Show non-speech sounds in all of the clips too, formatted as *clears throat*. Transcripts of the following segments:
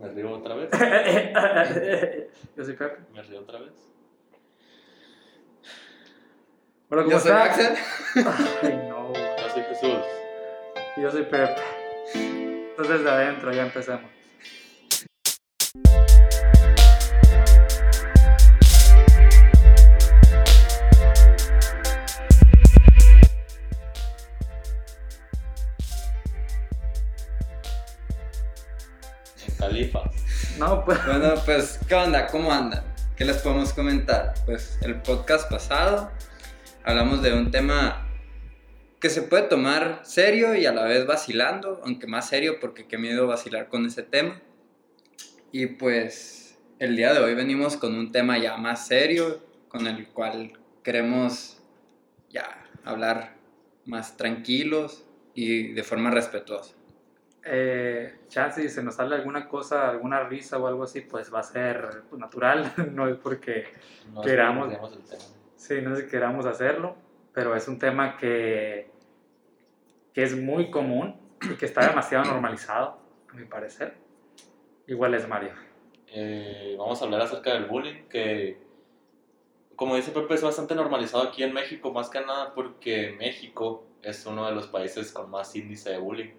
Me río otra vez. *laughs* Yo soy Pepe. Me río otra vez. Hola, ¿cómo Yo soy estás? Axel. *laughs* Ay, no. Yo soy Jesús. Y Yo soy Pepe. Entonces, desde adentro, ya empecemos. No, pues. Bueno, pues, ¿qué onda? ¿Cómo andan? ¿Qué les podemos comentar? Pues el podcast pasado hablamos de un tema que se puede tomar serio y a la vez vacilando, aunque más serio porque qué miedo vacilar con ese tema. Y pues el día de hoy venimos con un tema ya más serio, con el cual queremos ya hablar más tranquilos y de forma respetuosa. Eh, chance, si se nos sale alguna cosa, alguna risa o algo así, pues va a ser pues, natural. *laughs* no es porque. No Queramos. Sí, no sé si queramos hacerlo, pero es un tema que, que es muy común y que está demasiado normalizado, a mi parecer. Igual es Mario. Eh, vamos a hablar acerca del bullying, que como dice Pepe es bastante normalizado aquí en México, más que nada porque México es uno de los países con más índice de bullying.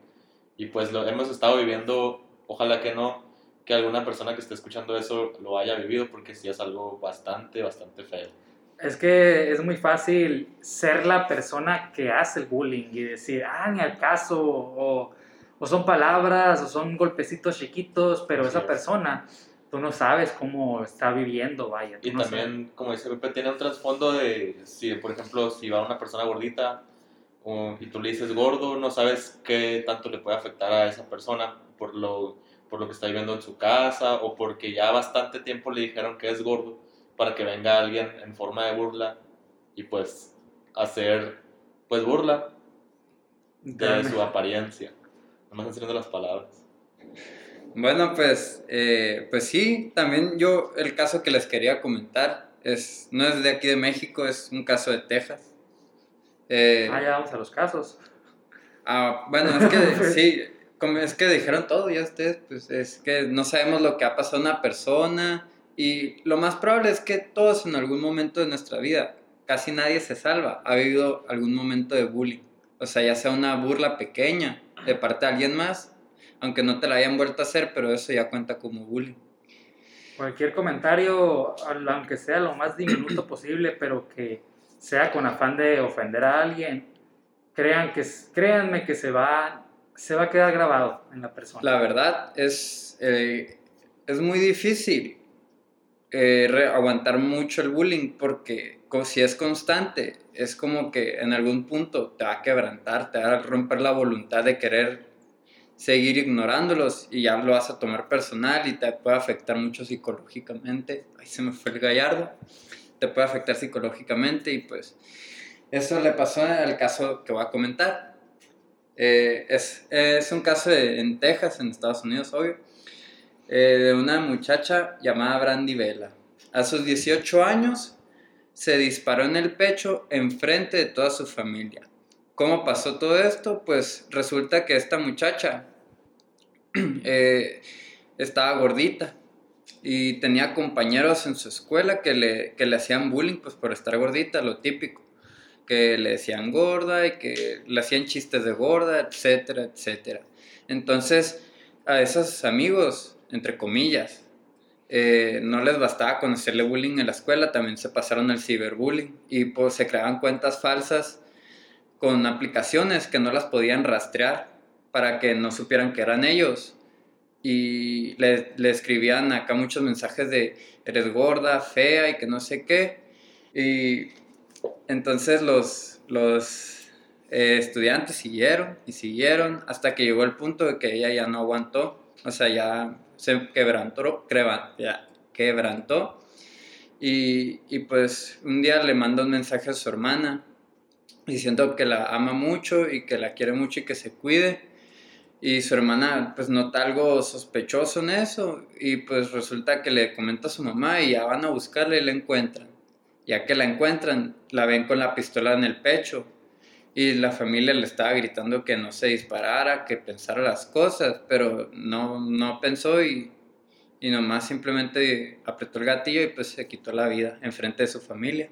Y pues lo hemos estado viviendo, ojalá que no, que alguna persona que esté escuchando eso lo haya vivido, porque sí es algo bastante, bastante feo. Es que es muy fácil ser la persona que hace el bullying y decir, ah, ni al caso, o, o son palabras, o son golpecitos chiquitos, pero esa es. persona, tú no sabes cómo está viviendo, vaya. Y no también, como dice Pepe, tiene un trasfondo de, si por ejemplo, si va una persona gordita o- y tú le dices gordo, no sabes qué tanto le puede afectar a esa persona por lo, por lo que está viviendo en su casa o porque ya bastante tiempo le dijeron que es gordo para que venga alguien en forma de burla y pues hacer pues burla de su apariencia. Nomás haciendo las palabras. Bueno, pues, eh, pues sí, también yo el caso que les quería comentar es, no es de aquí de México, es un caso de Texas. Eh, Ah, ya vamos a los casos. ah, bueno, es que *laughs* sí, como es que dijeron todo ya ustedes, pues es que no sabemos lo que ha pasado a una persona y lo más probable es que todos en algún momento de nuestra vida, casi nadie se salva, ha vivido algún momento de bullying. O sea, ya sea una burla pequeña de parte de alguien más, aunque no te la hayan vuelto a hacer, pero eso ya cuenta como bullying. Cualquier comentario, aunque sea lo más diminuto posible, pero que sea con afán de ofender a alguien, crean que, créanme que se va, se va a quedar grabado en la persona. La verdad es, eh, es muy difícil eh, aguantar mucho el bullying porque si es constante, es como que en algún punto te va a quebrantar, te va a romper la voluntad de querer seguir ignorándolos y ya lo vas a tomar personal y te puede afectar mucho psicológicamente. Ahí se me fue el gallardo. Te puede afectar psicológicamente y pues eso le pasó al caso que voy a comentar. Eh, es, es un caso de- en Texas, en Estados Unidos, obvio, eh, de una muchacha llamada Brandy Vela. A sus 18 años se disparó en el pecho enfrente de toda su familia. ¿Cómo pasó todo esto? Pues resulta que esta muchacha *clears throat* eh, estaba gordita y tenía compañeros en su escuela que le, que le hacían bullying pues por estar gordita, lo típico que le decían gorda y que le hacían chistes de gorda, etcétera, etcétera. Entonces, a esos amigos, entre comillas, eh, no les bastaba con hacerle bullying en la escuela, también se pasaron al ciberbullying y pues se creaban cuentas falsas con aplicaciones que no las podían rastrear para que no supieran que eran ellos. Y le, le escribían acá muchos mensajes de eres gorda, fea y que no sé qué. Y entonces los, los eh, estudiantes siguieron y siguieron hasta que llegó el punto de que ella ya no aguantó, o sea, ya se quebrantó, ya quebrantó. Y, y pues un día le manda un mensaje a su hermana diciendo que la ama mucho y que la quiere mucho y que se cuide. Y su hermana pues nota algo sospechoso en eso y pues resulta que le comenta a su mamá y ya van a buscarla y la encuentran. Ya que la encuentran, la ven con la pistola en el pecho y la familia le estaba gritando que no se disparara, que pensara las cosas, pero no, no pensó y y nomás simplemente apretó el gatillo y pues se quitó la vida enfrente de su familia.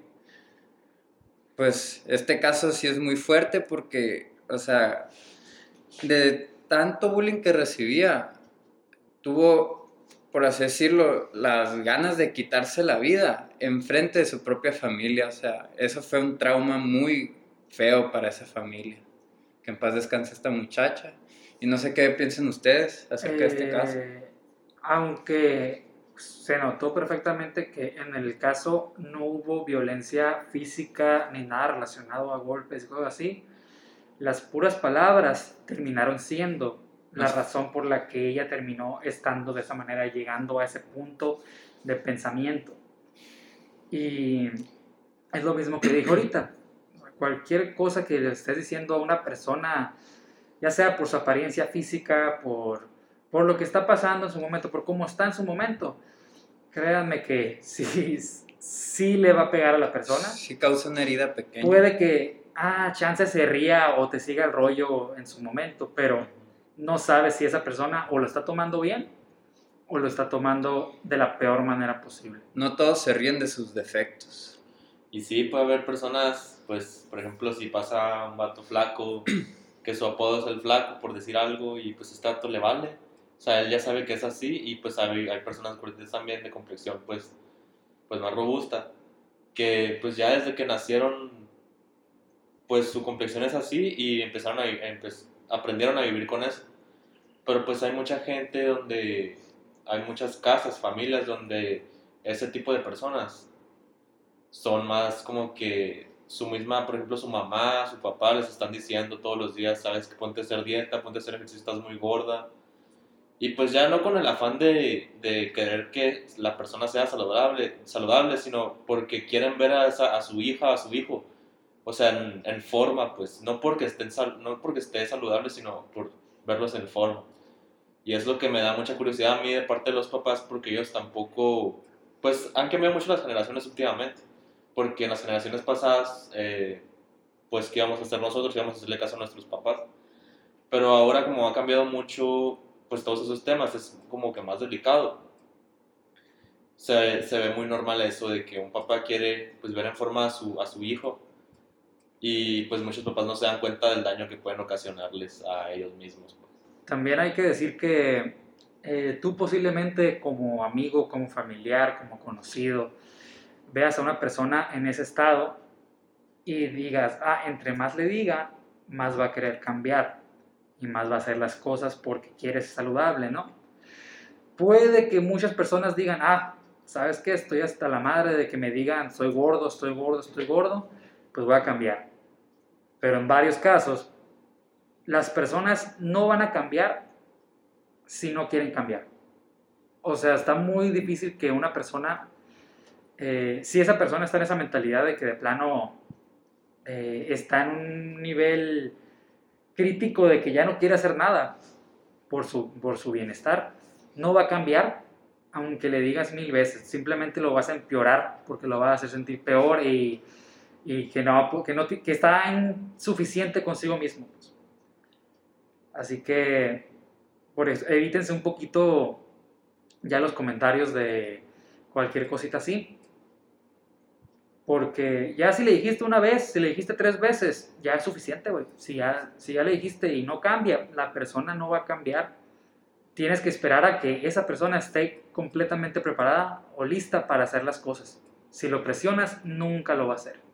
Pues este caso sí es muy fuerte porque, o sea, de tanto bullying que recibía, tuvo, por así decirlo, las ganas de quitarse la vida enfrente de su propia familia. O sea, eso fue un trauma muy feo para esa familia. Que en paz descanse esta muchacha. Y no sé qué piensen ustedes acerca de este caso. Eh, Aunque se notó perfectamente que en el caso no hubo violencia física ni nada relacionado a golpes y cosas así, las puras palabras terminaron siendo la razón por la que ella terminó estando de esa manera, llegando a ese punto de pensamiento. Y es lo mismo que dijo ahorita. Cualquier cosa que le estés diciendo a una persona, ya sea por su apariencia física, por, por lo que está pasando en su momento, por cómo está en su momento, créanme que *laughs* sí, sí le va a pegar a la persona. Sí causa una herida pequeña. Puede que, ah, chance se ría o te siga el rollo en su momento, pero no sabes si esa persona o lo está tomando bien o lo está tomando de la peor manera posible. No todos se ríen de sus defectos. Y sí, puede haber personas, pues, por ejemplo, si pasa un vato flaco, *clears throat* que su apodo es el flaco, por decir algo, y pues este vato le vale. O sea, él ya sabe que es así, y pues hay, hay personas gorditas también de complexión, pues, pues más robusta, que pues ya desde que nacieron, pues su complexión es así, y empezaron a, vi- empe- aprendieron a vivir con eso. Pero pues hay mucha gente donde, hay muchas casas, familias donde ese tipo de personas son más como que su misma, por ejemplo, su mamá, su papá les están diciendo todos los días, sabes que ponte a hacer dieta, ponte a hacer ejercicio, estás muy gorda. Y pues ya no con el afán de, de querer que la persona sea saludable, saludable, sino porque quieren ver a, a su hija, a su hijo, o sea, en, en forma, pues, no porque, estén sal- no porque esté saludable, sino por verlos en forma. Y es lo que me da mucha curiosidad a mí de parte de los papás, porque ellos tampoco, pues, han cambiado mucho las generaciones últimamente porque en las generaciones pasadas, eh, pues, ¿qué íbamos a hacer nosotros? Íbamos a hacerle caso a nuestros papás. Pero ahora, como ha cambiado mucho, pues, todos esos temas, es como que más delicado. Se, se ve muy normal eso de que un papá quiere, pues, ver en forma a su, a su hijo y, pues, muchos papás no se dan cuenta del daño que pueden ocasionarles a ellos mismos. pues. También hay que decir que eh, tú posiblemente como amigo, como familiar, como conocido, veas a una persona en ese estado y digas, ah, entre más le diga, más va a querer cambiar y más va a hacer las cosas porque quiere ser saludable, ¿no? Puede que muchas personas digan, ah, ¿sabes qué? Estoy hasta la madre de que me digan, soy gordo, estoy gordo, estoy gordo, pues voy a cambiar. Pero en varios casos, las personas no van a cambiar si no quieren cambiar. O sea, está muy difícil que una persona, eh, si esa persona está en esa mentalidad de que de plano eh, está en un nivel crítico de que ya no quiere hacer nada por su, por su bienestar, no va a cambiar aunque le digas mil veces, simplemente lo vas a empeorar porque lo vas a hacer sentir peor y, y que, no, que, no, que está insuficiente consigo mismo. pues. Así que por eso, evítense un poquito ya los comentarios de cualquier cosita así. Porque ya si le dijiste una vez, si le dijiste tres veces, ya es suficiente, güey. Si ya, si ya le dijiste y no cambia, la persona no va a cambiar. Tienes que esperar a que esa persona esté completamente preparada o lista para hacer las cosas. Si lo presionas, nunca lo va a hacer.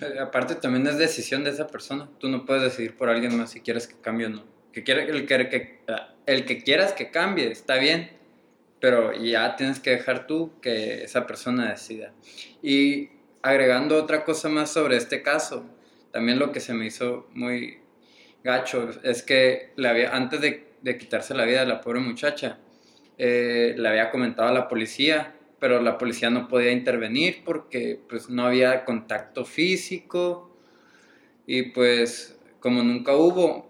Eh, aparte también es decisión de esa persona. Tú no puedes decidir por alguien más si quieres que cambie o no. Que quiere, el, que, ah, el que quieras que cambie está bien, pero ya tienes que dejar tú que esa persona decida. Y agregando otra cosa más sobre este caso, también lo que se me hizo muy gacho es que le había, antes de, de quitarse la vida a la pobre muchacha, eh, le había comentado a la policía, pero la policía no podía intervenir porque pues no había contacto físico y pues como nunca hubo,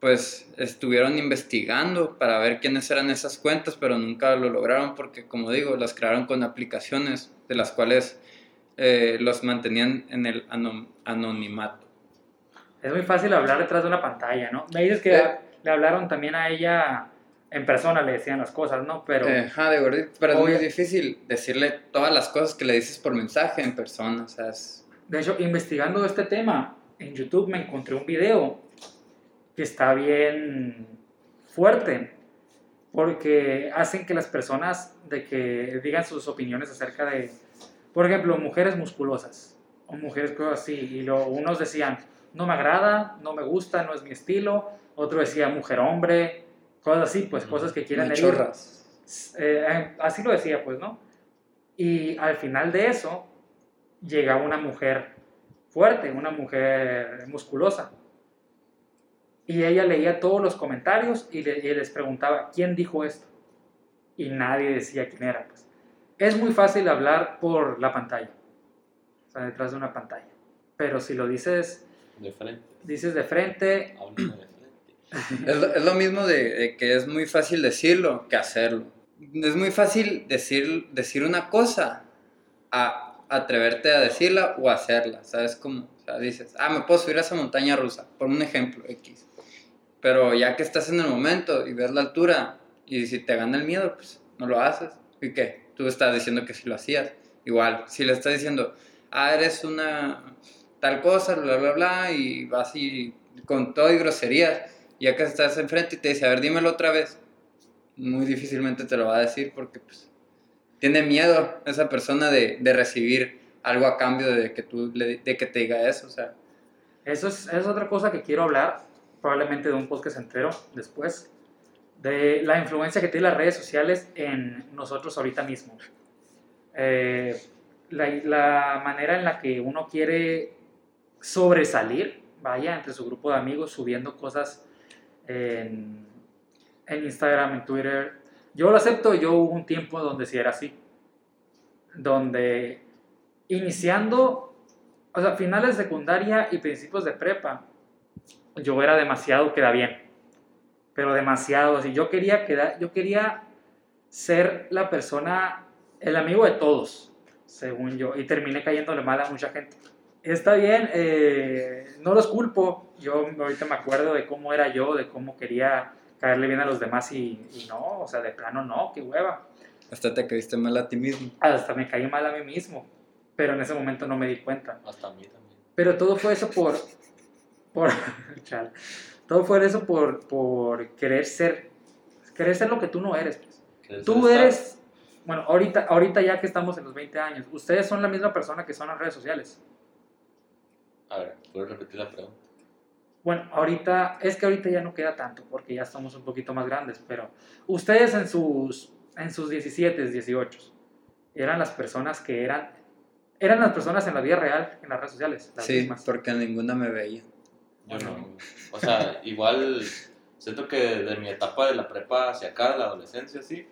pues estuvieron investigando para ver quiénes eran esas cuentas, pero nunca lo lograron porque como digo, las crearon con aplicaciones de las cuales eh, los mantenían en el anonimato. Es muy fácil hablar detrás de una pantalla, ¿no? Me dices que Eh. le hablaron también a ella en persona le decían las cosas, ¿no? Pero Eh, Ajá, de gordito. Pero es muy Obvio. difícil decirle todas las cosas que le dices por mensaje en persona. O sea, es- de hecho, investigando este tema en YouTube me encontré un video que está bien fuerte porque hacen que las personas de que digan sus opiniones acerca de, por ejemplo, mujeres musculosas o mujeres cosas así y lo, unos decían no me agrada, no me gusta, no es mi estilo, otro decía mujer hombre, cosas así, pues cosas que quieran herir. machorras. Eh, así lo decía, pues, ¿no? Y al final de eso llegaba una mujer fuerte, una mujer musculosa. Y ella leía todos los comentarios y, le- y les preguntaba, ¿quién dijo esto? Y nadie decía quién era. Pues. Es muy fácil hablar por la pantalla, o sea, detrás de una pantalla. Pero si lo dices, De frente. dices de frente, Háblame de frente. Es lo, es lo mismo de, de que es muy fácil decirlo que hacerlo. Es muy fácil decir, decir una cosa a atreverte a decirla o hacerla. ¿Sabes cómo? O sea, dices, ah, me puedo subir a esa montaña rusa, por un ejemplo X. Pero ya que estás en el momento y ves la altura y si te gana el miedo, pues no lo haces. ¿Y qué? Tú estás diciendo que si lo hacías. Igual, si le estás diciendo, ah, eres una tal cosa, bla, bla, bla, y vas y con todo y groserías, y que estás enfrente y te dice, a ver, dímelo otra vez, muy difícilmente te lo va a decir porque pues tiene miedo esa persona de, de recibir algo a cambio de que tú le- de que te diga eso, o sea, Eso es, es otra cosa que quiero hablar, probablemente de un podcast entero después, de la influencia que tienen las redes sociales en nosotros ahorita mismo. Eh, la, la manera en la que uno quiere sobresalir, vaya, entre su grupo de amigos, subiendo cosas en, Instagram, en Twitter. Yo lo acepto, yo hubo un tiempo donde sí era así, donde iniciando, o sea, finales de secundaria y principios de prepa, yo era demasiado queda bien, pero demasiado, así, yo quería quedar, yo quería ser la persona, el amigo de todos, según yo, y terminé cayéndole mal a mucha gente. Está bien, eh, no los culpo, yo ahorita me acuerdo de cómo era yo, de cómo quería caerle bien a los demás y, y no, o sea, de plano no, qué hueva. hasta te caíste mal a ti mismo. Hasta me caí mal a mí mismo, pero en ese momento no me di cuenta. Hasta a mí también. Pero todo fue eso por. por *laughs* chale. todo fue eso por, por querer ser. Querer ser lo que tú no eres. pues. ¿Quieres Tú estar? eres. Bueno, ahorita, ahorita ya que estamos en los 20 años, ustedes son la misma persona que son en las redes sociales. A ver, ¿puedes repetir la pregunta? Bueno, ahorita, es que ahorita ya no queda tanto porque ya estamos un poquito más grandes, pero ustedes en sus, en sus 17, 18, eran las personas que eran, eran las personas en la vida real, en las redes sociales, las Sí, mismas. porque ninguna me veía. Yo no. O sea, igual siento que de mi etapa de la prepa hacia acá, de la adolescencia, sí,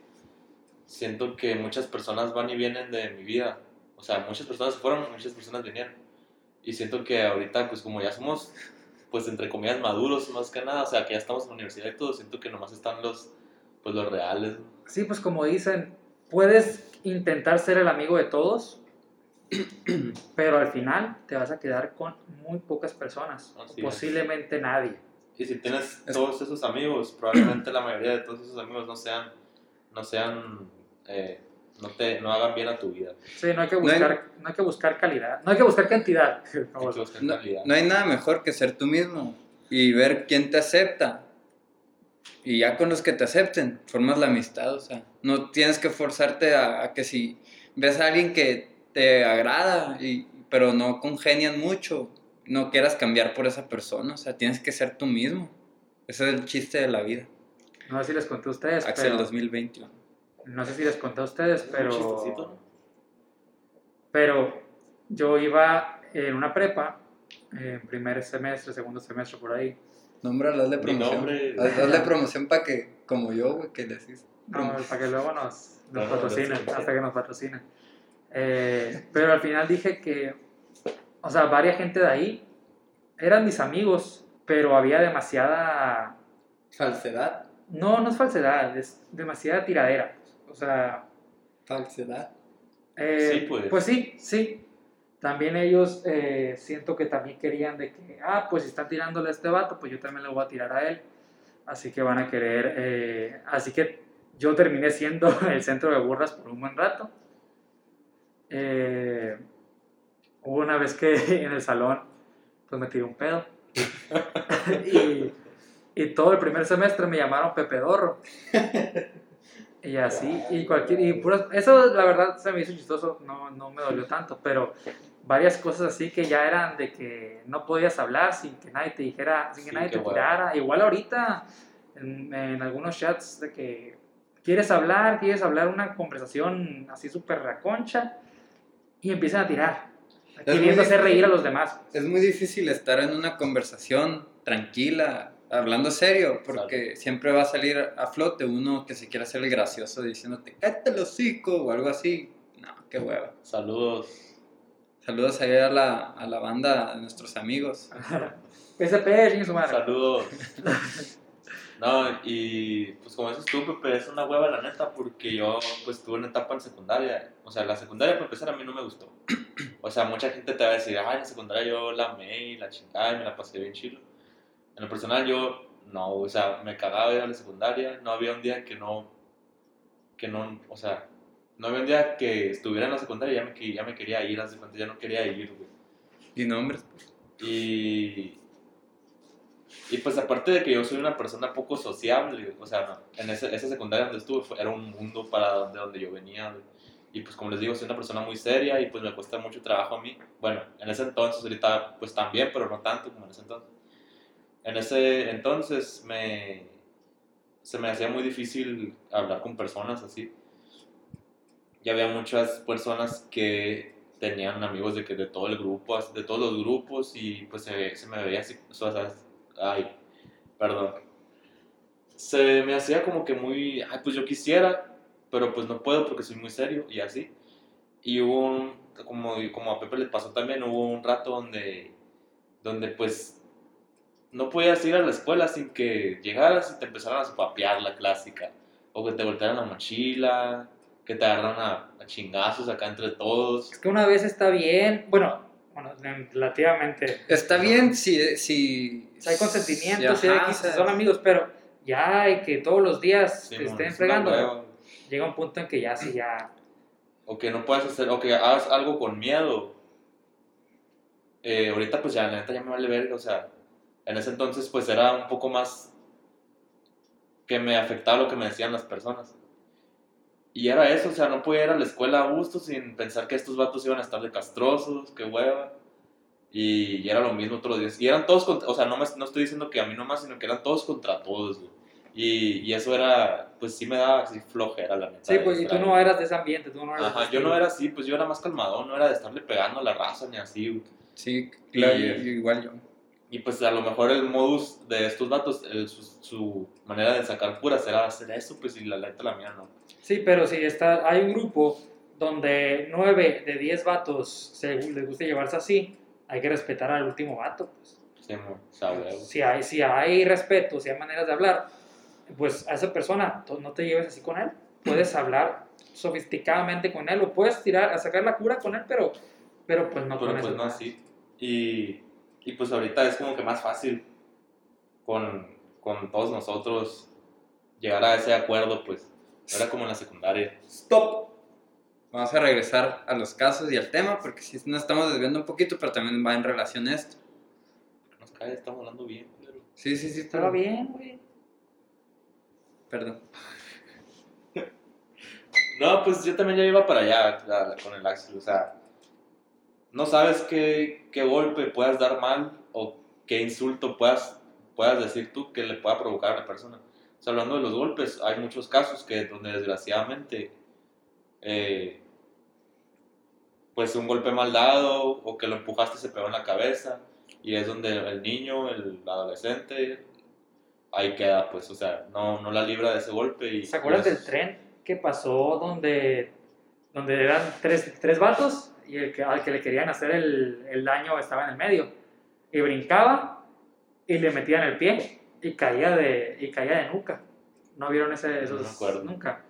siento que muchas personas van y vienen de mi vida. O sea, muchas personas fueron, muchas personas vinieron. Y siento que ahorita, pues como ya somos, pues entre comillas, maduros más que nada, o sea, que ya estamos en la universidad y todo, siento que nomás están los, pues los reales. Sí, pues como dicen, puedes intentar ser el amigo de todos, *clears throat* pero al final te vas a quedar con muy pocas personas, Así posiblemente nadie. Y si tienes Es- todos esos amigos, probablemente la mayoría de todos esos amigos no sean, no sean, eh, no te, no hagan bien a tu vida. Sí, no hay que No hay- buscar, no hay que buscar calidad, no hay que buscar cantidad. *laughs* Hay que buscar No, calidad. no hay nada mejor que ser tú mismo y ver quién te acepta. Y ya con los que te acepten, formas la amistad, o sea, no tienes que forzarte a, a que si ves a alguien que te agrada, y, pero no congenian mucho, no quieras cambiar por esa persona, o sea, tienes que ser tú mismo. Ese es el chiste de la vida. No sé si les conté a ustedes, Axel pero, 2021. No sé si les conté a ustedes, pero, pero yo iba en una prepa, en primer semestre, segundo semestre por ahí. Nombre, hazle promoción. Hazle promoción para que, como yo, güey, que decís. No, para que luego nos, nos No, no, patrocinen, hasta que nos patrocinen. Eh, pero al final dije que, o sea, varias gente de ahí eran mis amigos, pero había demasiada, Falsedad. no, no es falsedad, es demasiada tiradera. O sea, Falsedad. eh, Sí, pues. pues sí, sí. También ellos eh, siento que también querían de que, ah, pues si están tirándole a este vato, pues yo también le voy a tirar a él. Así que van a querer, eh, así que yo terminé siendo *laughs* el centro de burlas por un buen rato. Eh, hubo una vez que *laughs* en el salón, pues me tiré un pedo. *laughs* y, y todo el primer semestre me llamaron Pepe Dorro. Y así, y cualquier, y puras- eso la verdad se me hizo chistoso, no, no me dolió tanto, pero varias cosas así que ya eran de que no podías hablar sin que nadie te dijera, sin que Sí, nadie te tirara. Igual ahorita, en, en algunos chats de que quieres hablar, quieres hablar una conversación así súper raconcha y empiezan a tirar, muy queriendo hacer difícil. reír a los demás. Es muy difícil estar en una conversación tranquila, hablando serio, porque siempre va a salir a flote uno que se quiera hacer el gracioso diciéndote, cállate el hocico o algo así. No, qué hueva. Saludos. Saludos ahí a la, a la banda, a nuestros amigos. *laughs* PSP, su madre. Saludos. *laughs* No, y pues como dices tú, Pepe, es una hueva la neta, porque yo pues tuve una etapa en secundaria. O sea, la secundaria para empezar a mí no me gustó. *clears throat* O sea, mucha gente te va a decir, ay, en la secundaria yo la amé y la chingada y me la pasé bien chilo. En lo personal yo, no, o sea, me cagaba ir a la secundaria, no había un día que no, que no, o sea, no había un día que estuviera en la secundaria y ya me, ya me quería ir a la secundaria, ya no quería ir, güey. Y nombres. Y, y pues aparte de que yo soy una persona poco sociable, o sea, no, en ese- esa secundaria donde estuve fue- era un mundo para donde, donde yo venía. güey. Y pues como les digo, soy una persona muy seria y pues me cuesta mucho trabajo a mí. Bueno, en ese entonces, ahorita pues también, pero no tanto como en ese entonces. En ese entonces me, se me hacía muy difícil hablar con personas así. Y había muchas personas que tenían amigos de que de todo el grupo, de todos los grupos y pues se, se me veía así, o sea, ay, perdón. Se me hacía como que muy, ay, pues yo quisiera, pero pues no puedo porque soy muy serio y así. Y hubo un, como, como a Pepe le pasó también, hubo un rato donde, donde pues no podías ir a la escuela sin que llegaras y te empezaran a papear la clásica. O que te voltearan la mochila, que te agarraran a, a chingazos acá entre todos. Es que una vez está bien, bueno, bueno, relativamente. Está bien si... si Si hay consentimiento, si- si, hay- ajá, si son amigos, pero ya hay que todos los días Sí, te mon, estén fregando. Llega un punto en que ya sí, ya. O que no puedas hacer, o que hagas algo con miedo. Eh, ahorita pues ya, la neta ya me vale verga, o sea, en ese entonces pues era un poco más que me afectaba lo que me decían las personas. Y era eso, o sea, no podía ir a la escuela a gusto sin pensar que estos vatos iban a estar de castrosos, qué hueva. Y, y era lo mismo todos los días. Y eran todos contra, o sea, no, me, no estoy diciendo que a mí nomás, sino que eran todos contra todos, güey. Y, y eso era, pues sí me daba así flojera, la neta. Sí, pues y tú no eras de ese ambiente, tú no eras. de Ajá, yo no era así, pues yo era más calmado, no era de estarle pegando a la raza ni así. güey. Sí, claro, Y- yo- igual yo. Y pues a lo mejor el modus de estos vatos, el- su, su manera de sacar puras era hacer eso, pues y la neta la mía no. Sí, pero si está, hay un grupo donde nueve de 10 vatos se, les gusta llevarse así, hay que respetar al último vato. Pues. Sí. Si, hay, si hay respeto, si hay maneras de hablar, pues a esa persona no te lleves así con él. Puedes *clears throat* hablar sofisticadamente con él o puedes tirar a sacar la cura con él, pero, pero pues no Pero con pues no así. Y, y pues ahorita es como que más fácil con, con todos nosotros llegar a ese acuerdo, pues. Era como en la secundaria. Stop. Vamos a regresar a los casos y al tema, porque si nos estamos desviando un poquito, pero también va en relación a esto. Nos cae, estamos hablando bien, pero... Sí, sí, sí. Pero- bien, güey. Perdón. *laughs* No, pues yo también ya iba para allá con el Axel, o sea, no sabes qué, qué golpe puedas dar mal o qué insulto puedas, puedas decir tú que le pueda provocar a la persona. O sea, hablando de los golpes, hay muchos casos que donde desgraciadamente, eh, pues un golpe mal dado o que lo empujaste se pegó en la cabeza y es donde el niño, el adolescente, ahí queda, pues, o sea, no, no la libra de ese golpe. Y, ¿Se acuerdan y del tren que pasó donde, donde eran tres, tres vatos y el que, al que le querían hacer el, el daño estaba en el medio? Y brincaba y le metían el pie y caía de, y caía de nuca. ¿No vieron ese, esos No me acuerdo. nunca?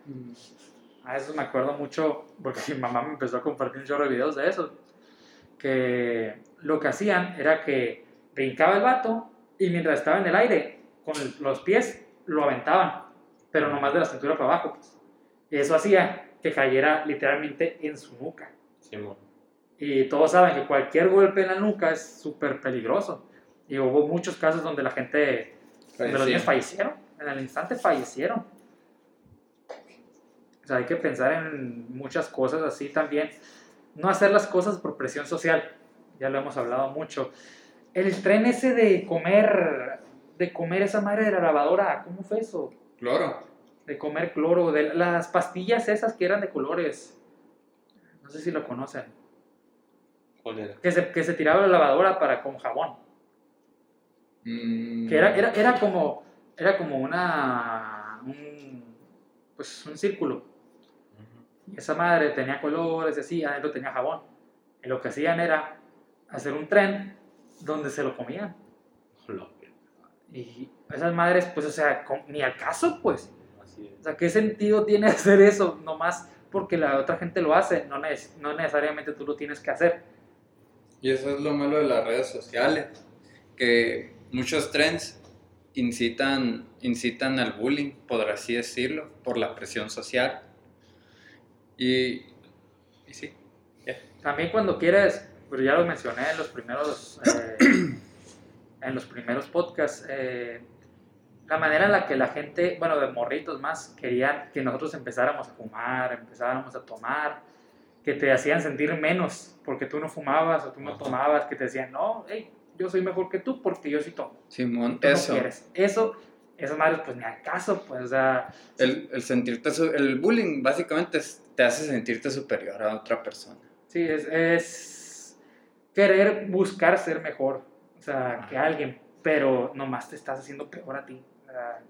A eso me acuerdo mucho porque *laughs* mi mamá me empezó a compartir un chorro de videos de eso. Que lo que hacían era que brincaba el vato y mientras estaba en el aire, con los pies lo aventaban, pero nomás de la cintura para abajo. Pues. Y eso hacía que cayera literalmente en su nuca. Simón. Y todos saben que cualquier golpe en la nuca es súper peligroso. Y hubo muchos casos donde la gente, donde los niños fallecieron. En el instante fallecieron. O sea, hay que pensar en muchas cosas así también. No hacer las cosas por presión social. Ya lo hemos hablado mucho. El tren ese de comer, de comer esa madre de la lavadora, ¿cómo fue eso? Cloro. De comer cloro, de las pastillas esas que eran de colores. No sé si lo conocen. ¿Cuál era? Que se, que se tiraba la lavadora para con jabón. Mm, Que era, era, era como, era como una, un, pues un círculo. Ujú. Y esa madre tenía colores y así, adentro tenía jabón. Y lo que hacían era hacer un tren donde se lo comían. Y esas madres, pues, o sea, ni al caso, pues. Así O sea, ¿qué sentido tiene *laughs* hacer eso? Nomás porque la otra gente lo hace, no, neces- no necesariamente tú lo tienes que hacer. Y eso es lo malo de las redes sociales, que muchos trends incitan, incitan al bullying, por así decirlo, por la presión social. Y, y sí, También cuando quieres, pero ya lo mencioné en los primeros, eh, en los primeros podcasts, eh, la manera en la que la gente, bueno, de morritos más, querían que nosotros empezáramos a fumar, empezáramos a tomar, que te hacían sentir menos porque tú no fumabas o tú no Ajá. tomabas, que te decían, no, hey, yo soy mejor que tú porque yo sí tomo. Simón, Tú eso. no quieres. Eso, esas madres, pues ni al caso, pues, o sea, El, el sentirte, el bullying básicamente es- te hace sentirte superior a otra persona. Sí, es, es querer buscar ser mejor, o sea, que alguien, pero nomás te estás haciendo peor a ti. O sea,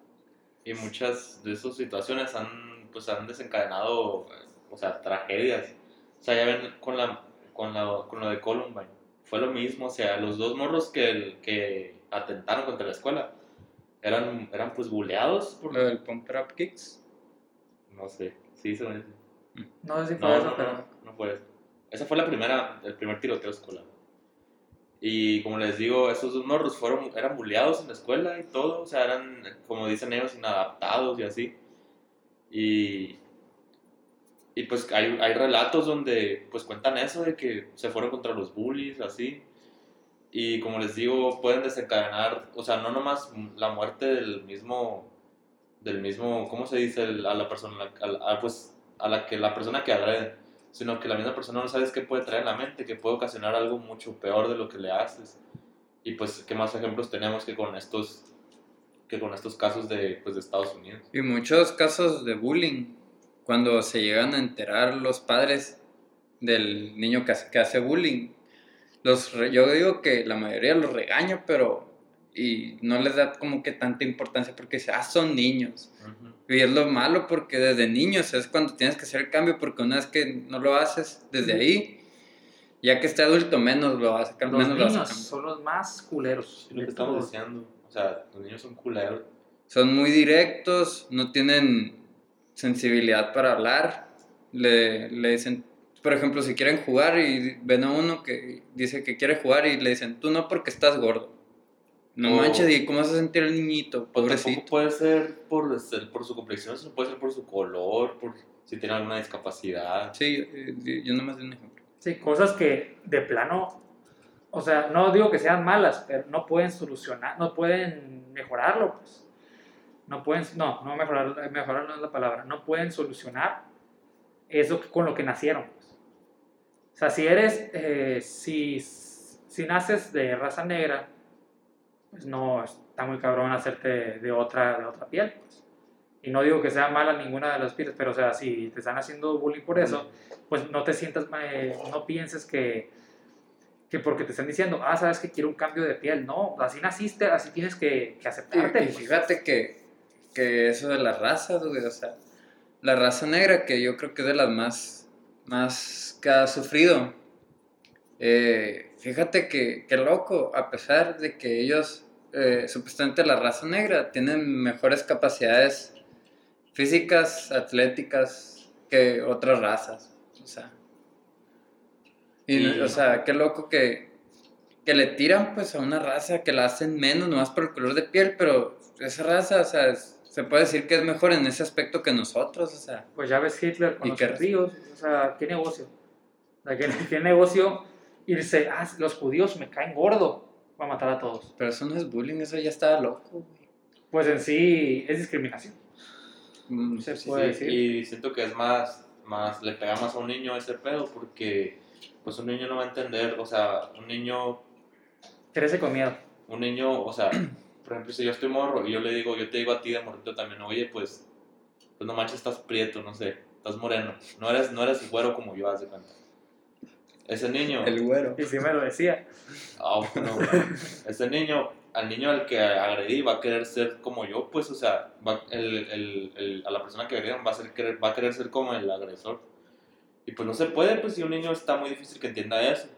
Y muchas de esas situaciones han, pues, han desencadenado, o sea, tragedias. O sea, ya ven con, la, con, la, con lo de Columbine. Fue lo mismo, o sea, los dos morros que, que atentaron contra la escuela eran, eran pues buleados por... Lo del Pump Up Kicks. No sé, sí, se me dice. no sé si fue No, eso, no, pero... no, no fue eso. Esa fue la primera, el primer tiroteo escolar. Y como les digo, esos dos morros fueron, eran bulleados en la escuela y todo, o sea, eran, como dicen ellos, inadaptados y así. Y, y pues hay, hay relatos donde pues cuentan eso de que se fueron contra los bullies, así. Y como les digo, pueden desencadenar, o sea, no nomás la muerte del mismo, del mismo, ¿cómo se dice? El- a la persona, a a, pues, a la que la persona que agrede, sino que la misma persona no sabes qué puede traer en la mente, que puede ocasionar algo mucho peor de lo que le haces. Y pues, ¿qué más ejemplos tenemos que con estos, que con estos casos de, pues, de Estados Unidos? Y muchos casos de bullying, cuando se llegan a enterar los padres del niño que hace, que hace bullying, los re- yo digo que la mayoría los regaña, pero y no les da como que tanta importancia porque ah, son niños. Y es lo malo porque desde niños es cuando tienes que hacer el cambio porque una vez que no lo haces desde ahí, ya que esté adulto menos lo vas a Los menos lo vas a niños son los más culeros. Es lo que estamos diciendo. O sea, los niños son culeros. Son muy directos, no tienen sensibilidad para hablar. Le, le dicen, por ejemplo, si quieren jugar y ven a uno que dice que quiere jugar y le dicen, tú no porque estás gordo. No O- manches, ¿y cómo vas a sentir el niñito? Pobrecito. puede ser por, por su complexión, puede ser por su color, por si tiene alguna discapacidad. Sí, yo nomás di un ejemplo. Sí, cosas que de plano, o sea, no digo que sean malas, pero no pueden solucionar, no pueden mejorarlo, pues. No pueden, no, no mejorar, mejorar no es la palabra, no pueden solucionar eso con lo que nacieron. pues. O sea, si eres, eh, si, si naces de raza negra, pues no, está muy cabrón hacerte de otra, de otra piel, pues. Y no digo que sea mala ninguna de las pieles, pero o sea, si te están haciendo bullying por eso, pues no te sientas, eh, no pienses que, que porque te están diciendo, ah, sabes que quiero un cambio de piel, no, así naciste, así tienes que, que Y, aceptarte. y pues. fíjate que, que eso de las razas, güey, o sea, la raza negra, que yo creo que es de las más, más que ha sufrido. eh, fíjate que, que loco, a pesar de que ellos, eh, supuestamente la raza negra, tienen mejores capacidades físicas, atléticas que otras razas. O sea, y, Sí. o sea, qué loco que, que le tiran pues a una raza que la hacen menos nomás por el color de piel, pero esa raza, o sea, es- se puede decir que es mejor en ese aspecto que nosotros, o sea. Pues ya ves Hitler con ¿Y los qué? judíos, o sea, ¿qué negocio? O sea, ¿qué, qué negocio irse, ah, los judíos me caen gordo, va a matar a todos? Pero eso no es bullying, eso ya está loco, güey. Pues en sí es discriminación. Mm, Se sí, puede Sí, decir. y siento que es más, más, le pega más a un niño ese pedo porque pues un niño no va a entender, o sea, un niño, Crece con miedo. un niño, o sea, por ejemplo, si yo estoy morro y yo le digo, yo te digo a ti de morrito también, oye, pues, pues no manches, estás prieto, no sé, estás moreno, no eres, no eres güero como yo, haz de cuenta. Ese niño, El güero. Y sí me lo decía. Ah, no, ese niño, al niño al que agredí va a querer ser como yo, pues, o sea, va- el, el, el- a la persona que agredieron va a, ser, querer, va a querer ser como el agresor. Y pues no se puede, pues si un niño está muy difícil que entienda eso.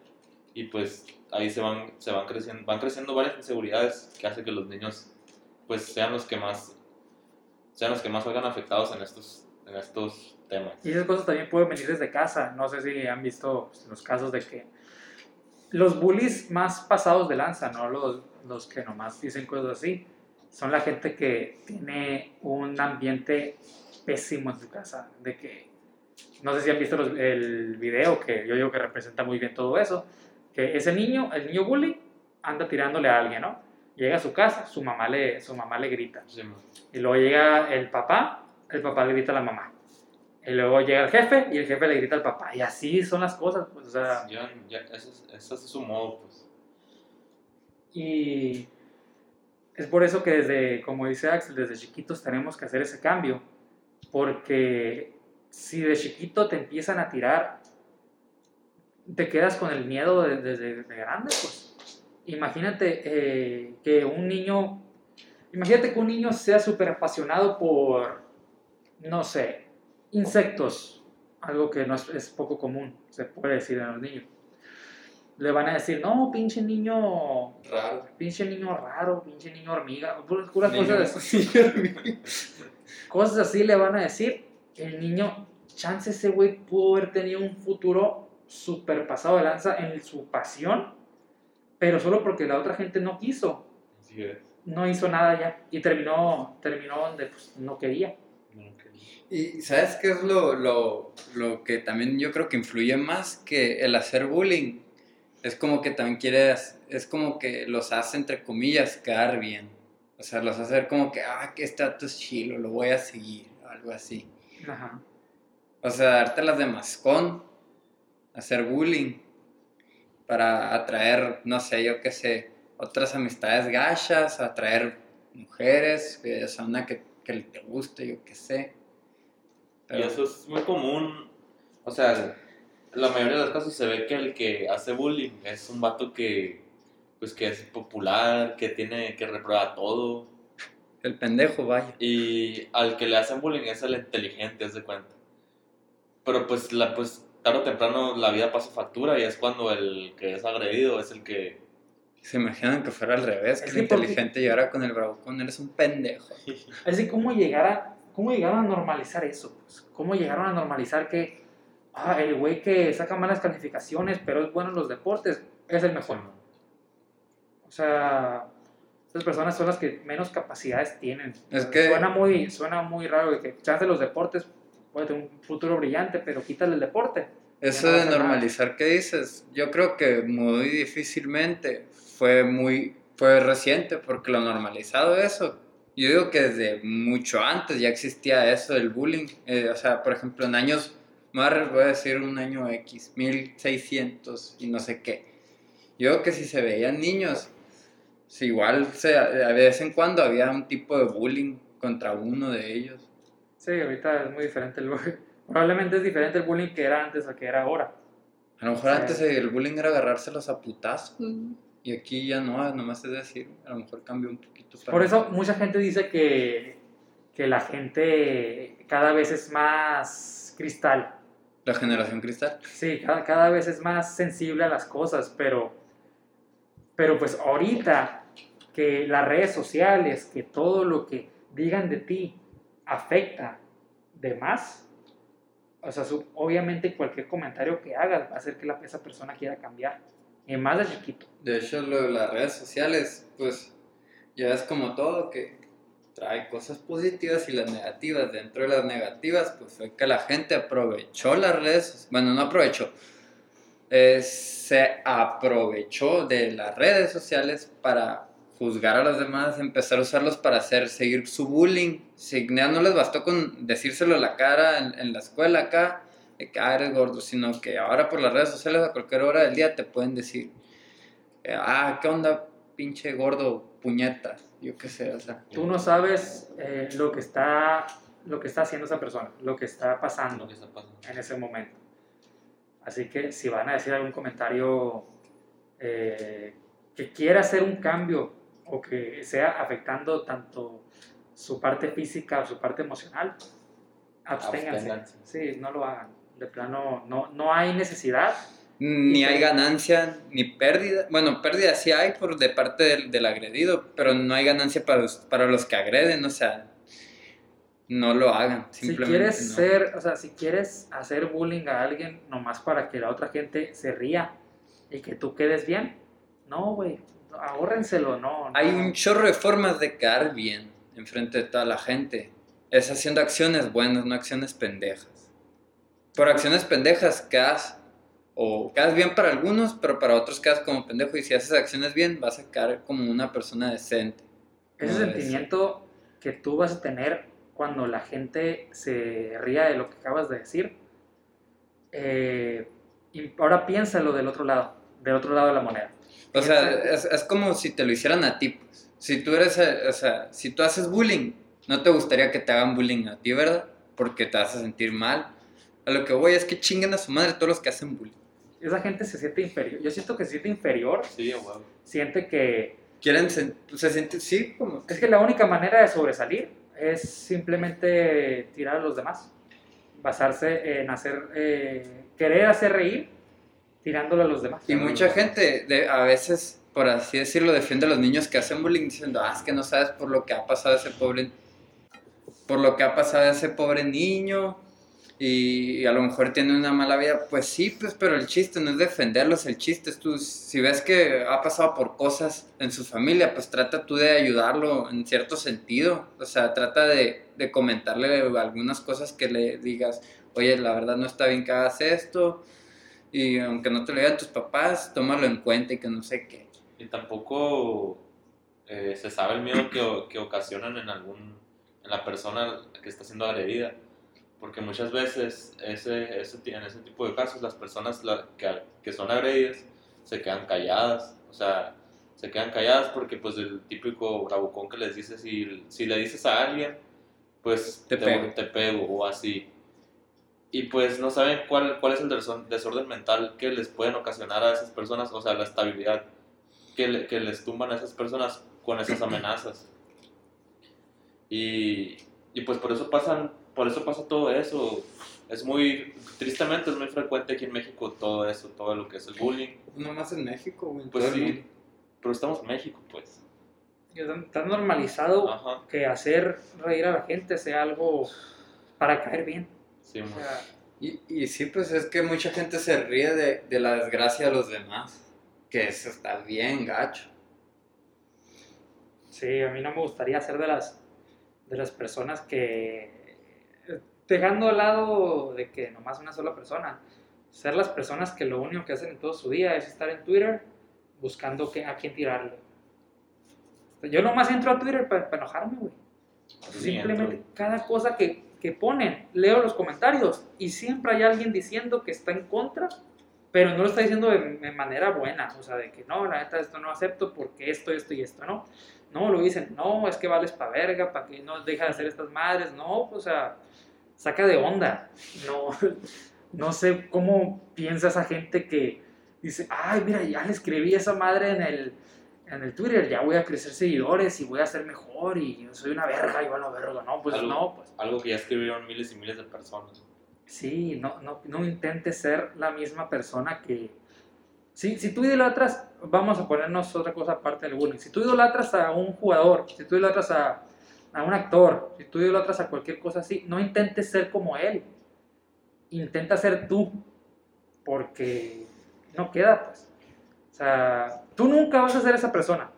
Y pues ahí se van, se van creciendo, van creciendo varias inseguridades que hace que los niños pues sean los que más sean los que más salgan afectados en estos, en estos temas. Y esas cosas también pueden venir desde casa. No sé si han visto pues, los casos de que los bullies más pasados de lanza, no los, los que nomás dicen cosas así, son la gente que tiene un ambiente pésimo en su casa. De que, no sé si han visto los- el video que yo digo que representa muy bien todo eso. Que ese niño, el niño bully, anda tirándole a alguien, ¿no? Llega a su casa, su mamá le, su mamá le grita. Sí. Y luego llega el papá, el papá le grita a la mamá. Y luego llega el jefe y el jefe le grita al papá. Y así son las cosas, pues, o sea, Ya- ya, ese, es, ese es su modo, pues. y es por eso que desde, como dice Axel, desde chiquitos tenemos que hacer ese cambio. Porque si de chiquito te empiezan a tirar, te quedas con el miedo de- desde de, grande, pues. Imagínate eh, que un niño, imagínate que un niño sea súper apasionado por, no sé, insectos, algo que no es, es poco común, se puede decir en los niños. Le van a decir, no, pinche niño Raro. pinche niño raro, pinche niño hormiga, puras cosas así. Cosas así le van a decir. El niño, chance ese güey pudo haber tenido un futuro super pasado de lanza en su pasión, pero solo porque la otra gente no quiso, Así es. no hizo nada ya y terminó, terminó donde pues, no quería. Y ¿sabes qué es lo, lo, lo que también yo creo que influye más que el hacer bullying? Es como que también quieres, es como que los hace entre comillas quedar bien. O sea, los hace ver como que, ah, que este dato es chilo, lo voy a seguir, algo así. Ajá. O sea, dártelas de mascón, hacer bullying, para atraer, no sé, yo qué sé, otras amistades gachas, atraer mujeres, que o sea, una que, que te guste, yo qué sé. Y eso es muy común. O sea, la mayoría de los casos se ve que el que hace bullying es un vato que, pues, que es popular, que tiene, que reprueba todo. El pendejo, vaya. Y al que le hacen bullying es el inteligente, haz de cuenta. Pero pues, la, pues tarde o temprano la vida pasa factura y es cuando el que es agredido es el que... Se imaginan que fuera al revés, que Es el que porque- inteligente llegara con el bravucón, eres un pendejo. *laughs* Así cómo llegar cómo llegaron a normalizar eso, pues? cómo llegaron a normalizar que ah, el güey que saca malas calificaciones pero es bueno en los deportes es el mejor. O sea, esas personas son las que menos capacidades tienen. Es que- Suena muy, suena muy raro que chance los deportes puede tener un futuro brillante, pero quítale el deporte. Eso no de normalizar que dices, yo creo que muy difícilmente fue muy fue reciente porque lo normalizado eso. Yo digo que desde mucho antes ya existía eso del bullying. Eh, o sea, por ejemplo, en años, más voy a decir un año X, 1600 y no sé qué. Yo creo que si se veían niños, si igual se, de vez en cuando había un tipo de bullying contra uno de ellos. Sí, ahorita es muy diferente el bullying. *laughs* Probablemente es diferente el bullying que era antes a que era ahora. A lo mejor Sí. antes el bullying era agarrárselos a putazos. Y aquí ya no, nomás es decir, a lo mejor cambió un poquito. para- Por eso mucha gente dice que, que la gente cada vez es más cristal. La generación cristal. Sí, cada, cada vez es más sensible a las cosas, pero, pero pues ahorita que las redes sociales, que todo lo que digan de ti afecta de más, o sea, su- obviamente cualquier comentario que hagas va a hacer que la, esa persona quiera cambiar, y más de chiquito. De hecho, lo de las redes sociales, pues ya es como todo, que trae cosas positivas y las negativas. Dentro de las negativas, pues fue que la gente aprovechó las redes, bueno, no aprovechó, eh, se aprovechó de las redes sociales para juzgar a los demás, empezar a usarlos para hacer, seguir su bullying. Si ya no les bastó con decírselo a la cara en, la escuela acá, de que ah, eres gordo, sino que ahora por las redes sociales a cualquier hora del día te pueden decir, eh, ah, ¿qué onda, pinche gordo, puñetas? Yo qué sé, o sea. Tú no sabes eh, lo que está lo que está haciendo esa persona, lo que está pasando, Lo que está pasando. en ese momento. Así que si van a decir algún comentario eh, que quiera hacer un cambio o que sea afectando tanto su parte física o su parte emocional, absténganse. Absténganse. Sí, no lo hagan. De plano, no, no hay necesidad. Ni hay que- ganancia ni pérdida. Bueno, pérdida sí hay por de parte del, del agredido, pero no hay ganancia para, los- para los que agreden, o sea, no lo hagan. Si Simplemente quieres no. ser, o sea, si quieres hacer bullying a alguien nomás para que la otra gente se ría y que tú quedes bien, no, güey, ahórrenselo, no. Hay un chorro de formas de quedar bien enfrente de toda la gente. Es haciendo acciones buenas, no acciones pendejas. Por acciones pendejas quedas, o quedas bien para algunos, pero para otros quedas como pendejo. Y si haces acciones bien, vas a quedar como una persona decente. Ese sentimiento que tú vas a tener cuando la gente se ría de lo que acabas de decir, eh, y ahora piénsalo del otro lado, del otro lado de la moneda. O sea, es, es como si te lo hicieran a ti. pues. Si tú eres, eh, o sea, si tú haces bullying, no te gustaría que te hagan bullying a ti, ¿verdad? Porque te vas a sentir mal. A lo que voy es que chinguen a su madre todos los que hacen bullying. esa gente se siente inferior. Yo siento que se siente inferior, Sí, huevo. siente que Quieren, sen- se siente, sí, como es que la única manera de sobresalir es simplemente tirar a los demás, basarse en hacer, eh, querer hacer reír tirándolo a los demás. Y mucha gente de, a veces, por así decirlo, defiende a los niños que hacen bullying diciendo, ah, es que no sabes por lo que ha pasado ese pobre, por lo que ha pasado ese pobre niño y, a lo mejor tiene una mala vida. Pues sí, pues, pero el chiste no es defenderlos, el chiste es tú, si ves que ha pasado por cosas en su familia, pues trata tú de ayudarlo en cierto sentido. O sea, trata de, de comentarle algunas cosas que le digas, oye, la verdad no está bien que hagas esto. Y aunque no te lo digan tus papás, tómalo en cuenta y que no sé qué. Y tampoco eh, se sabe el miedo que, que ocasionan en algún en la persona que está siendo agredida. Porque muchas veces ese, ese, en ese tipo de casos las personas la- que, que son agredidas se quedan calladas. O sea, se quedan calladas porque pues el típico bravucón que les dices, si, si le dices a alguien, pues Te pego. te pego o así. Y pues no saben cuál, cuál es el desor- desorden mental que les pueden ocasionar a esas personas, o sea, la estabilidad que, le- que les tumban a esas personas con esas amenazas. Y, y pues por eso pasan, por eso pasa todo eso. Es muy, tristemente es muy frecuente aquí en México todo eso, todo lo que es el bullying. No más en México, güey. Pues sí, mundo. pero estamos en México, pues. Está normalizado Ajá, que hacer reír a la gente sea algo para caer bien. Sí, O sea, Y, y sí, pues es que mucha gente se ríe de, de la desgracia de los demás. Que eso está bien gacho. Sí, a mí no me gustaría ser de las, de las personas que, dejando al lado de que nomás una sola persona, ser las personas que lo único que hacen en todo su día es estar en Twitter buscando que, a quién tirarle. Yo nomás entro a Twitter para enojarme, güey. Simplemente cada cosa que, que ponen, leo los comentarios y siempre hay alguien diciendo que está en contra, pero no lo está diciendo de, manera buena, o sea, de que no, la neta esto no acepto porque esto, esto y esto, ¿no? No, lo dicen, no, es que vales para verga, para que no deja de hacer estas madres, no, o sea, saca de onda, no, *laughs* no sé cómo piensa esa gente que dice, ay, mira, ya le escribí esa madre en el, en el Twitter, ya voy a crecer seguidores y voy a ser mejor y yo soy una verga, yo la verga, no, pues Algo- no, pues Algo que ya escribieron miles y miles de personas. sí, no, no, no intentes ser la misma persona que... Si, si tú idolatras, vamos a ponernos otra cosa aparte del bullying, si tú idolatras a un jugador, si tú idolatras a, a un actor, si tú idolatras a cualquier cosa así, no intentes ser como él, intenta ser tú, porque no queda, pues. O sea, tú nunca vas a ser esa persona.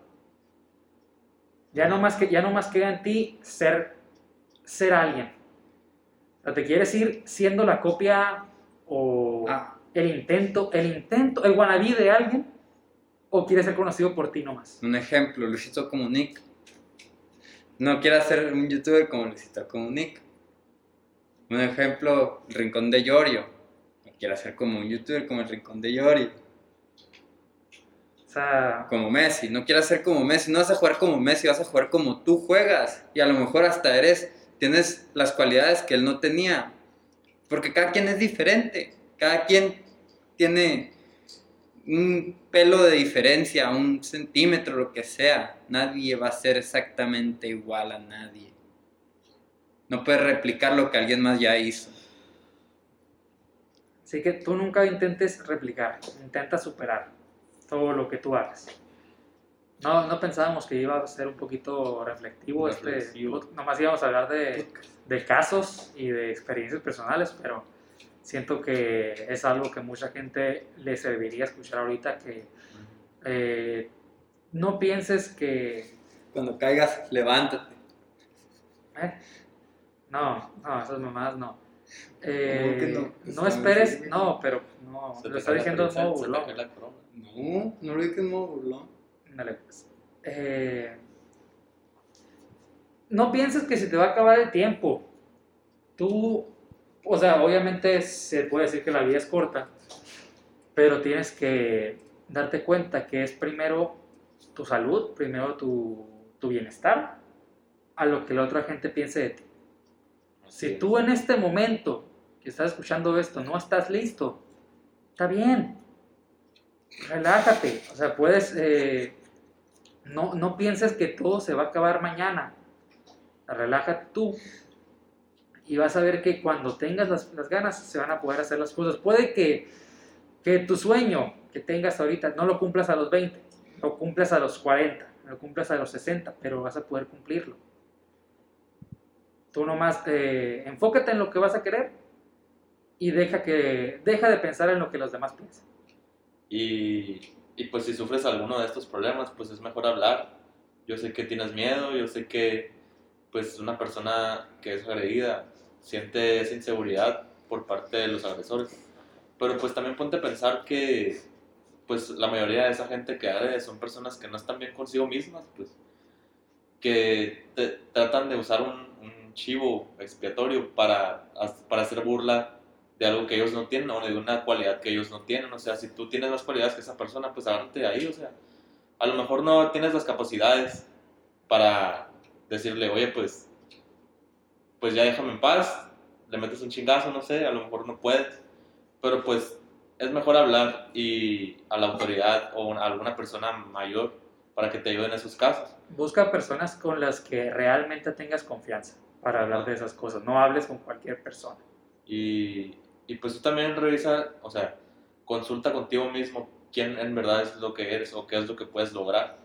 Ya no más, que, ya no más queda en ti ser, ser alguien. O sea, te quieres ir siendo la copia o Ah, el intento, el intento, el wannabe de alguien, o quieres ser conocido por ti nomás. un ejemplo, Luisito Comunic. No quiere ser un youtuber como Luisito Comunic. Un ejemplo, el Rincón de Yorio. No quiere ser como un youtuber como el Rincón de Yorio. O sea, Como Messi. No quieras ser como Messi. No vas a jugar como Messi, vas a jugar como tú juegas. Y a lo mejor hasta eres, tienes las cualidades que él no tenía. Porque cada quien es diferente. Cada quien tiene un pelo de diferencia, un centímetro, lo que sea. Nadie va a ser exactamente igual a nadie. No puedes replicar lo que alguien más ya hizo. así que tú nunca intentes replicar, intenta superar todo lo que tú hagas. No, no pensábamos que iba a ser un poquito reflectivo, Reflexivo. este, nomás íbamos a hablar de, de casos y de experiencias personales, pero siento que es algo que mucha gente le serviría escuchar ahorita, que eh, no pienses que... Cuando caigas, levántate. eh, no, no, esas mamadas no. Eh, no? esperes, no, pero no, Se lo está diciendo cabeza, modo burlón. No, no lo dije en modo burlón. Pues. Eh, no pienses que se te va a acabar el tiempo. Tú, o sea, obviamente se puede decir que la vida es corta, pero tienes que darte cuenta que es primero tu salud, primero tu, tu bienestar, a lo que la otra gente piense de ti. Si tú en este momento que estás escuchando esto no estás listo, está bien. Relájate. O sea, puedes. eh, no, no pienses que todo se va a acabar mañana. Relájate tú. Y vas a ver que cuando tengas las, las ganas se van a poder hacer las cosas. Puede que, que tu sueño que tengas ahorita no lo cumplas a los 20, lo cumplas a los 40, lo cumplas a los 60, pero vas a poder cumplirlo. Tú nomás eh, enfócate en lo que vas a querer y deja, que, deja de pensar en lo que los demás piensan. Y, y pues si sufres alguno de estos problemas, pues es mejor hablar. Yo sé que tienes miedo, yo sé que pues una persona que es agredida siente esa inseguridad por parte de los agresores. Pero pues también ponte a pensar que pues la mayoría de esa gente que agrede son personas que no están bien consigo mismas, pues que te- tratan de usar un, un chivo expiatorio para, para hacer burla de algo que ellos no tienen o de una cualidad que ellos no tienen. O sea, si tú tienes más cualidades que esa persona, pues agárrate de ahí. O sea, a lo mejor no tienes las capacidades para decirle, oye, pues, pues ya déjame en paz, le metes un chingazo, no sé, a lo mejor no puedes. Pero pues es mejor hablar y a la autoridad o a alguna persona mayor para que te ayude en esos casos. Busca personas con las que realmente tengas confianza para hablar de esas cosas. No hables con cualquier persona. Y, y pues tú también revisa, o sea, consulta contigo mismo quién en verdad es lo que eres o qué es lo que puedes lograr.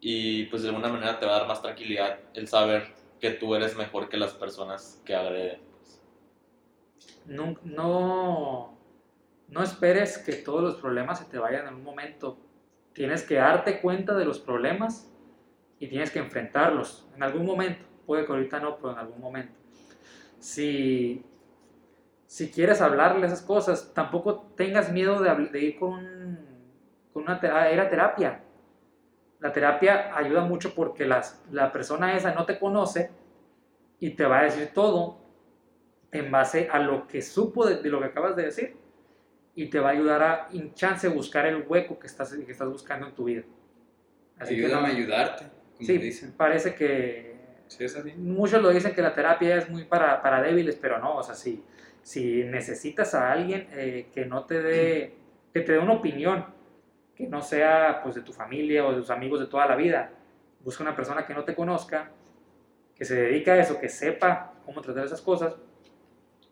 Y pues de alguna manera te va a dar más tranquilidad el saber que tú eres mejor que las personas que agreden. pues. No, no, no esperes que todos los problemas se te vayan en un momento. Tienes que darte cuenta de los problemas y tienes que enfrentarlos en algún momento. Puede que ahorita no, pero en algún momento. Si, si quieres hablarle esas cosas, tampoco tengas miedo de, de ir con, con una a ir a terapia. La terapia ayuda mucho porque las, la persona esa no te conoce y te va a decir todo en base a lo que supo de, de lo que acabas de decir y te va a ayudar a, en chance, buscar el hueco que estás, que estás buscando en tu vida. Así que Ayúdame no- a ayudarte, como sí, dicen. parece que Sí, muchos lo dicen que la terapia es muy para, para débiles, pero no, o sea, si, si necesitas a alguien eh, que no te dé, que te dé una opinión, que no sea pues de tu familia o de tus amigos de toda la vida, busca una persona que no te conozca, que se dedica a eso, que sepa cómo tratar esas cosas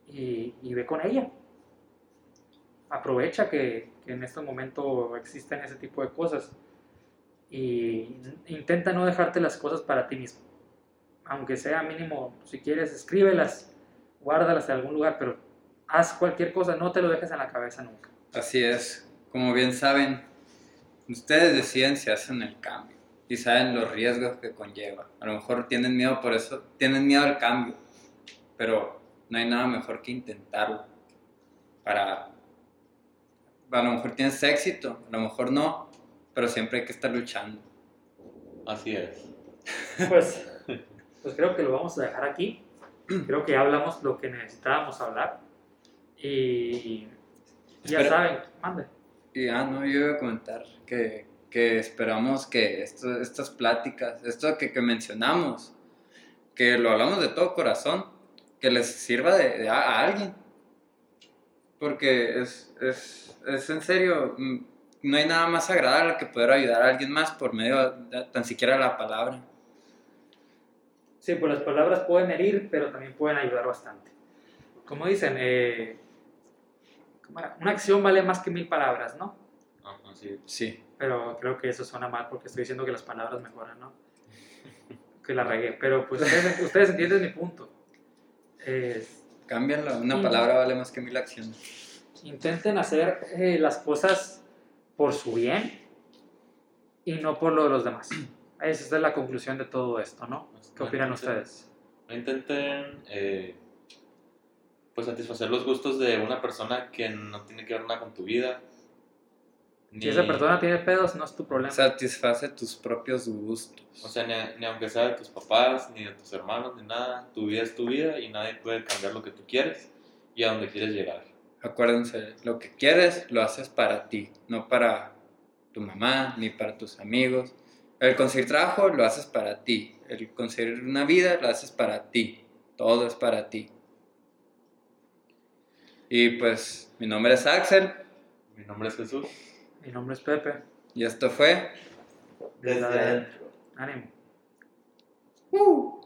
y, y ve con ella. Aprovecha que, que en este momento existen ese tipo de cosas y intenta no dejarte las cosas para ti mismo aunque sea mínimo, si quieres, escríbelas, guárdalas en algún lugar, pero haz cualquier cosa, no te lo dejes en la cabeza nunca. Así es. Como bien saben, ustedes deciden si hacen el cambio. y saben los riesgos que conlleva. A lo mejor tienen miedo por eso, tienen miedo al cambio, pero no hay nada mejor que intentarlo para... A lo mejor tienes éxito, a lo mejor no, pero siempre hay que estar luchando. Así es. Pues, pues creo que lo vamos a dejar aquí. *clears throat* Creo que ya hablamos lo que necesitábamos hablar. Y ya Espera. saben, mande. Y ah, no, yo iba a comentar que, que esperamos que esto- estas pláticas, esto que, que mencionamos, que lo hablamos de todo corazón, que les sirva de, de a, a alguien. Porque es, es, es en serio, mm, no hay nada más agradable que poder ayudar a alguien más por medio de tan siquiera la palabra. Sí, pues las palabras pueden herir, pero también pueden ayudar bastante. Como dicen, eh, una acción vale más que mil palabras, ¿no? Ajá, sí. Sí. Pero creo que eso suena mal porque estoy diciendo que las palabras mejoran, ¿no? Que la regué. Pero pues ustedes, ustedes entienden mi punto. Eh, Cámbianlo, una palabra vale más que mil acciones. intenten hacer eh, las cosas por su bien y no por lo de los demás. Esa es la conclusión de todo esto, ¿no? ¿Qué opinan ustedes? No intenten eh, pues satisfacer los gustos de una persona que no tiene que ver nada con tu vida. Si esa persona tiene pedos, no es tu problema. Satisface tus propios gustos. O sea, ni, ni aunque sea de tus papás, ni de tus hermanos, ni nada. Tu vida es tu vida y nadie puede cambiar lo que tú quieres y a donde quieres llegar. Acuérdense, lo que quieres lo haces para ti, no para tu mamá ni para tus amigos. El conseguir trabajo lo haces para ti. El conseguir una vida lo haces para ti. Todo es para ti. Y pues mi nombre es Axel Mi nombre es Jesús. Mi nombre es Pepe. y esto fue... Desde adentro. Ánimo. ¡Uh!